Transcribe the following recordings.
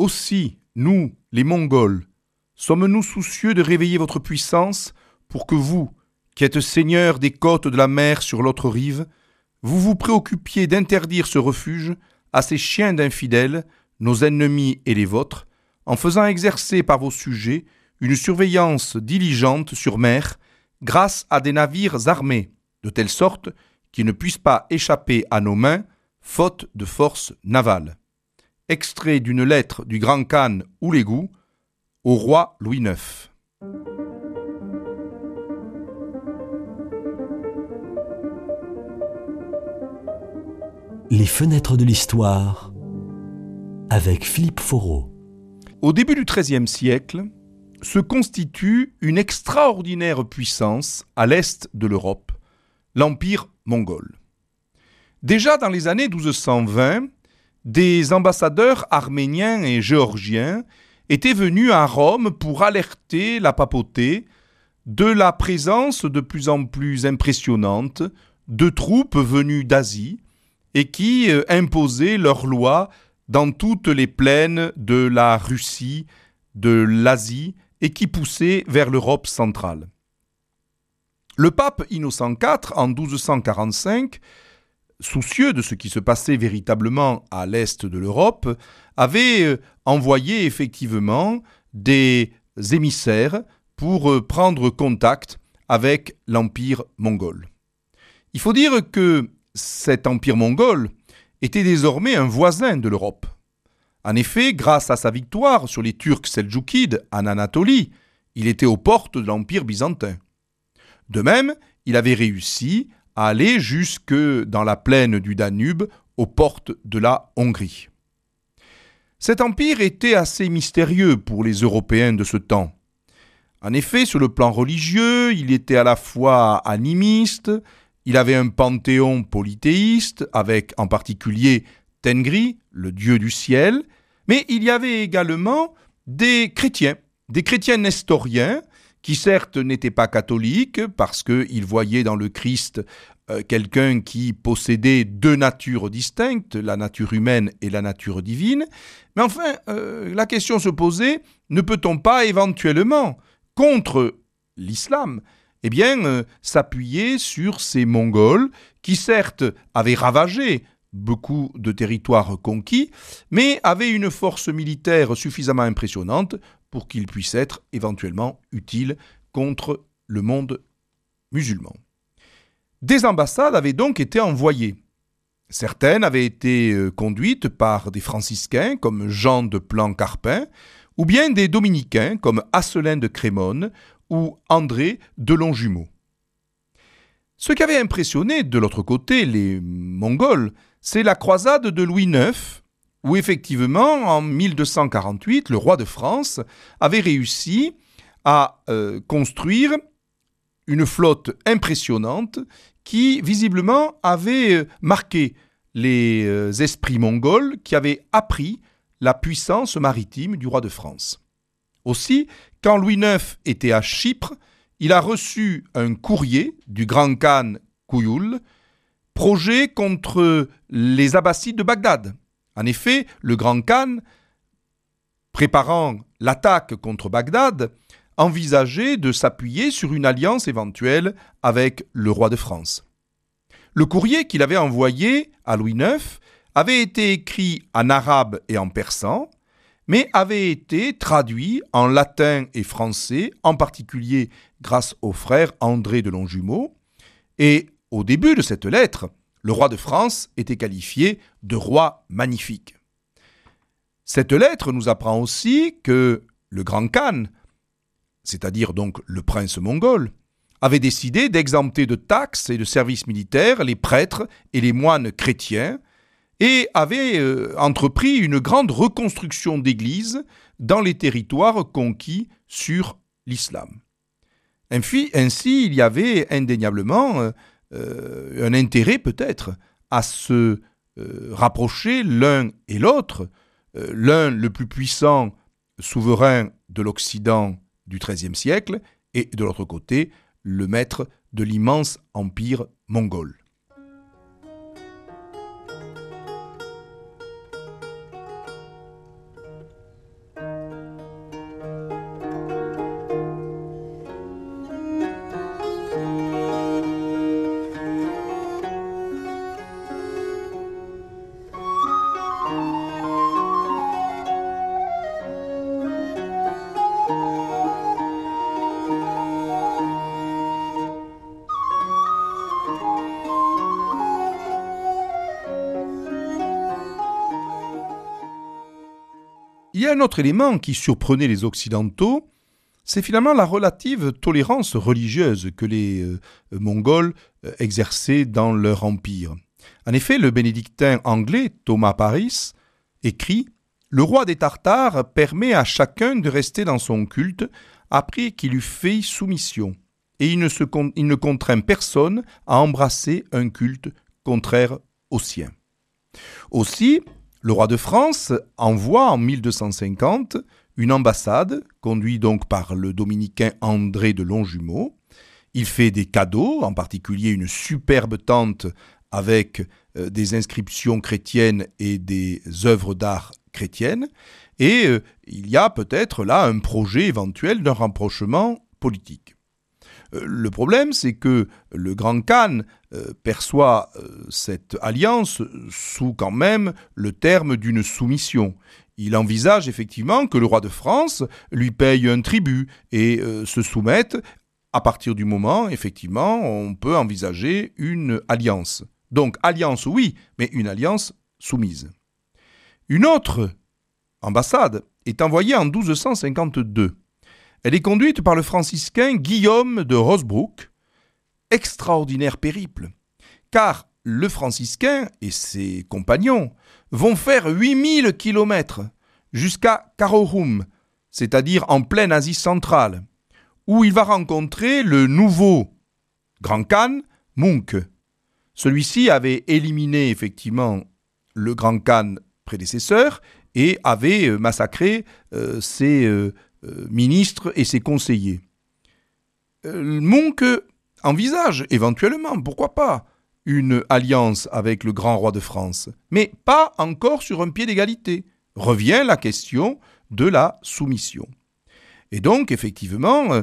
Aussi, nous, les Mongols, sommes-nous soucieux de réveiller votre puissance pour que vous, qui êtes seigneur des côtes de la mer sur l'autre rive, vous vous préoccupiez d'interdire ce refuge à ces chiens d'infidèles, nos ennemis et les vôtres, en faisant exercer par vos sujets une surveillance diligente sur mer grâce à des navires armés, de telle sorte qu'ils ne puissent pas échapper à nos mains, faute de force navale. Extrait d'une lettre du grand Khan Oulégou au roi Louis IX. Les fenêtres de l'histoire avec Philippe Foreau. Au début du XIIIe siècle, se constitue une extraordinaire puissance à l'est de l'Europe, l'Empire mongol. Déjà dans les années 1220, des ambassadeurs arméniens et géorgiens étaient venus à Rome pour alerter la papauté de la présence de plus en plus impressionnante de troupes venues d'Asie et qui euh, imposaient leurs lois dans toutes les plaines de la Russie, de l'Asie et qui poussaient vers l'Europe centrale. Le pape Innocent IV, en 1245, soucieux de ce qui se passait véritablement à l'est de l'Europe, avait euh, envoyé effectivement des émissaires pour euh, prendre contact avec l'empire mongol. Il faut dire que cet empire mongol était désormais un voisin de l'Europe. En effet, grâce à sa victoire sur les Turcs seldjoukides en Anatolie, il était aux portes de l'Empire byzantin. De même, il avait réussi aller jusque dans la plaine du Danube, aux portes de la Hongrie. Cet empire était assez mystérieux pour les Européens de ce temps. En effet, sur le plan religieux, il était à la fois animiste, il avait un panthéon polythéiste, avec en particulier Tengri, le dieu du ciel, mais il y avait également des chrétiens, des chrétiens nestoriens, qui certes n'étaient pas catholiques, parce qu'ils voyaient dans le Christ euh, quelqu'un qui possédait deux natures distinctes, la nature humaine et la nature divine, mais enfin, euh, la question se posait, ne peut-on pas éventuellement, contre l'islam, eh bien, euh, s'appuyer sur ces Mongols qui certes avaient ravagé beaucoup de territoires conquis, mais avaient une force militaire suffisamment impressionnante pour qu'ils puissent être éventuellement utiles contre le monde musulman. Des ambassades avaient donc été envoyées. Certaines avaient été euh, conduites par des franciscains comme Jean de Plan-Carpin, ou bien des dominicains comme Asselin de Crémone ou André de Longjumeau. Ce qui avait impressionné de l'autre côté les Mongols, c'est la croisade de Louis IX, où effectivement, en 1248, le roi de France avait réussi à euh, construire une flotte impressionnante qui, visiblement, avait euh, marqué les euh, esprits mongols qui avaient appris la puissance maritime du roi de France. Aussi, quand Louis IX était à Chypre, il a reçu un courrier du grand khan Kouyoul, projet contre les Abbassides de Bagdad. En effet, le grand khan, préparant l'attaque contre Bagdad, envisageait de s'appuyer sur une alliance éventuelle avec le roi de France. Le courrier qu'il avait envoyé à Louis IX avait été écrit en arabe et en persan, mais avait été traduit en latin et français, en particulier grâce au frère André de Longjumeau. Et au début de cette lettre, le roi de France était qualifié de roi magnifique. Cette lettre nous apprend aussi que le grand Khan, c'est-à-dire donc le prince mongol, avait décidé d'exempter de taxes et de services militaires les prêtres et les moines chrétiens, et avait euh, entrepris une grande reconstruction d'églises dans les territoires conquis sur l'islam. Ainsi, il y avait indéniablement euh, euh, un intérêt peut-être à se rapprocher l'un et l'autre, l'un le plus puissant souverain de l'Occident du XIIIe siècle, et de l'autre côté, le maître de l'immense empire mongol. Il y a un autre élément qui surprenait les Occidentaux, c'est finalement la relative tolérance religieuse que les euh, Mongols euh, exerçaient dans leur empire. En effet, le bénédictin anglais Thomas Paris écrit Le roi des Tartares permet à chacun de rester dans son culte après qu'il eut fait soumission, et il ne, il ne contraint personne à embrasser un culte contraire au sien. Aussi, le roi de France envoie en 1250 une ambassade, conduite donc par le dominicain André de Longjumeau. Il fait des cadeaux, en particulier une superbe tente avec euh, des inscriptions chrétiennes et des œuvres d'art chrétiennes. Et euh, il y a peut-être là un projet éventuel d'un rapprochement politique. Euh, le problème, c'est que le grand Khan perçoit cette alliance sous quand même le terme d'une soumission. Il envisage effectivement que le roi de France lui paye un tribut et se soumette. À partir du moment, effectivement, on peut envisager une alliance. Donc alliance, oui, mais une alliance soumise. Une autre ambassade est envoyée en 1252. Elle est conduite par le franciscain Guillaume de Rosebrook. Extraordinaire périple, car le franciscain et ses compagnons vont faire 8000 kilomètres jusqu'à Karakorum, c'est-à-dire en pleine Asie centrale, où il va rencontrer le nouveau grand Khan, Munk. Celui-ci avait éliminé effectivement le grand Khan prédécesseur et avait euh, massacré euh, ses euh, ministres et ses conseillers. Monk envisage éventuellement, pourquoi pas, une alliance avec le grand roi de France, mais pas encore sur un pied d'égalité. Revient la question de la soumission. Et donc, effectivement,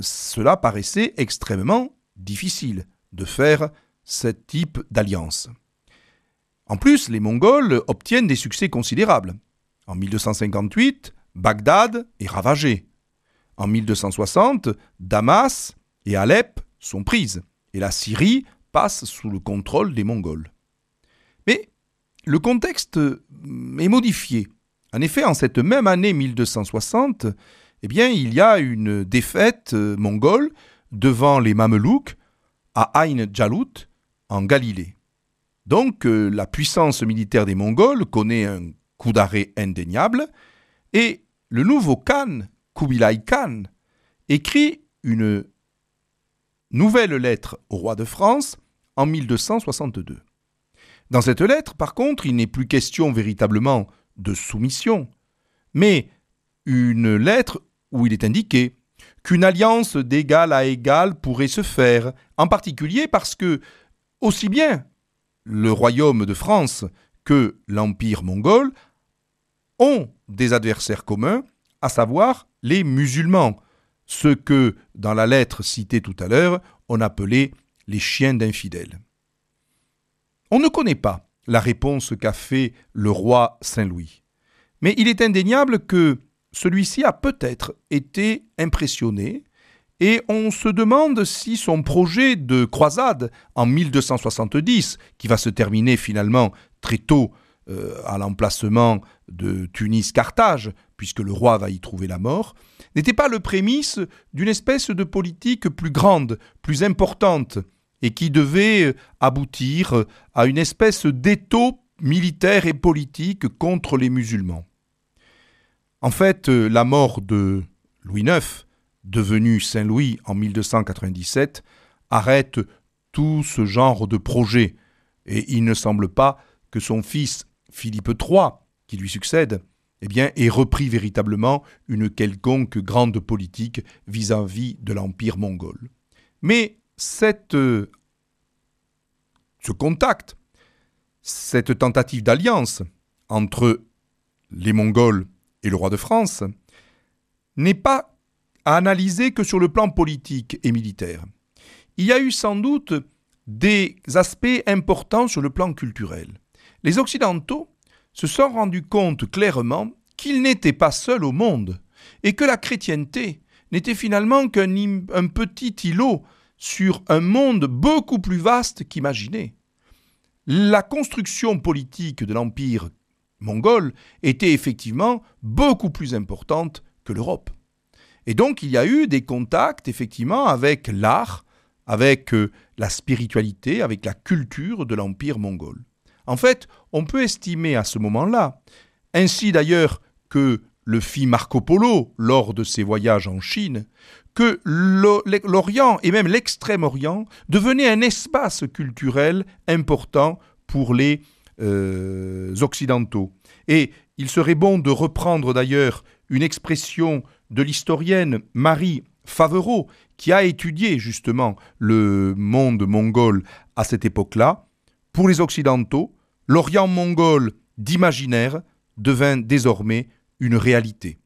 cela paraissait extrêmement difficile de faire ce type d'alliance. En plus, les Mongols obtiennent des succès considérables. En 1258, Bagdad est ravagée. En 1260, Damas et Alep sont prises, et la Syrie passe sous le contrôle des Mongols. Mais le contexte est modifié. En effet, en cette même année 1260, eh bien, il y a une défaite mongole devant les Mamelouks à Ain Jalut, en Galilée. Donc euh, la puissance militaire des Mongols connaît un coup d'arrêt indéniable, et le nouveau Khan, Kubilai Khan, écrit une nouvelle lettre au roi de France en 1262. Dans cette lettre, par contre, il n'est plus question véritablement de soumission, mais une lettre où il est indiqué qu'une alliance d'égal à égal pourrait se faire, en particulier parce que aussi bien le royaume de France que l'empire mongol ont des adversaires communs, à savoir les musulmans, ce que, dans la lettre citée tout à l'heure, on appelait les chiens d'infidèles. On ne connaît pas la réponse qu'a fait le roi Saint-Louis, mais il est indéniable que celui-ci a peut-être été impressionné et on se demande si son projet de croisade en 1270, qui va se terminer finalement très tôt euh, à l'emplacement de Tunis-Carthage, puisque le roi va y trouver la mort, n'était pas le prémisse d'une espèce de politique plus grande, plus importante, et qui devait aboutir à une espèce d'étau militaire et politique contre les musulmans. En fait, la mort de Louis IX devenu Saint-Louis en 1297, arrête tout ce genre de projet, et il ne semble pas que son fils Philippe III, qui lui succède, eh bien, ait repris véritablement une quelconque grande politique vis-à-vis de l'Empire mongol. Mais cette, ce contact, cette tentative d'alliance entre les Mongols et le roi de France, n'est pas à analyser que sur le plan politique et militaire. Il y a eu sans doute des aspects importants sur le plan culturel. Les Occidentaux se sont rendus compte clairement qu'ils n'étaient pas seuls au monde et que la chrétienté n'était finalement qu'un petit îlot sur un monde beaucoup plus vaste qu'imaginé. La construction politique de l'Empire mongole était effectivement beaucoup plus importante que l'Europe. Et donc il y a eu des contacts effectivement avec l'art, avec euh, la spiritualité, avec la culture de l'Empire mongol. En fait, on peut estimer à ce moment-là, ainsi d'ailleurs que le fit Marco Polo lors de ses voyages en Chine, que l'Orient et même l'Extrême-Orient devenaient un espace culturel important pour les euh, Occidentaux. Et il serait bon de reprendre d'ailleurs une expression de l'historienne Marie Favereau, qui a étudié justement le monde mongol à cette époque-là. Pour les Occidentaux, l'Orient mongol d'imaginaire devint désormais une réalité.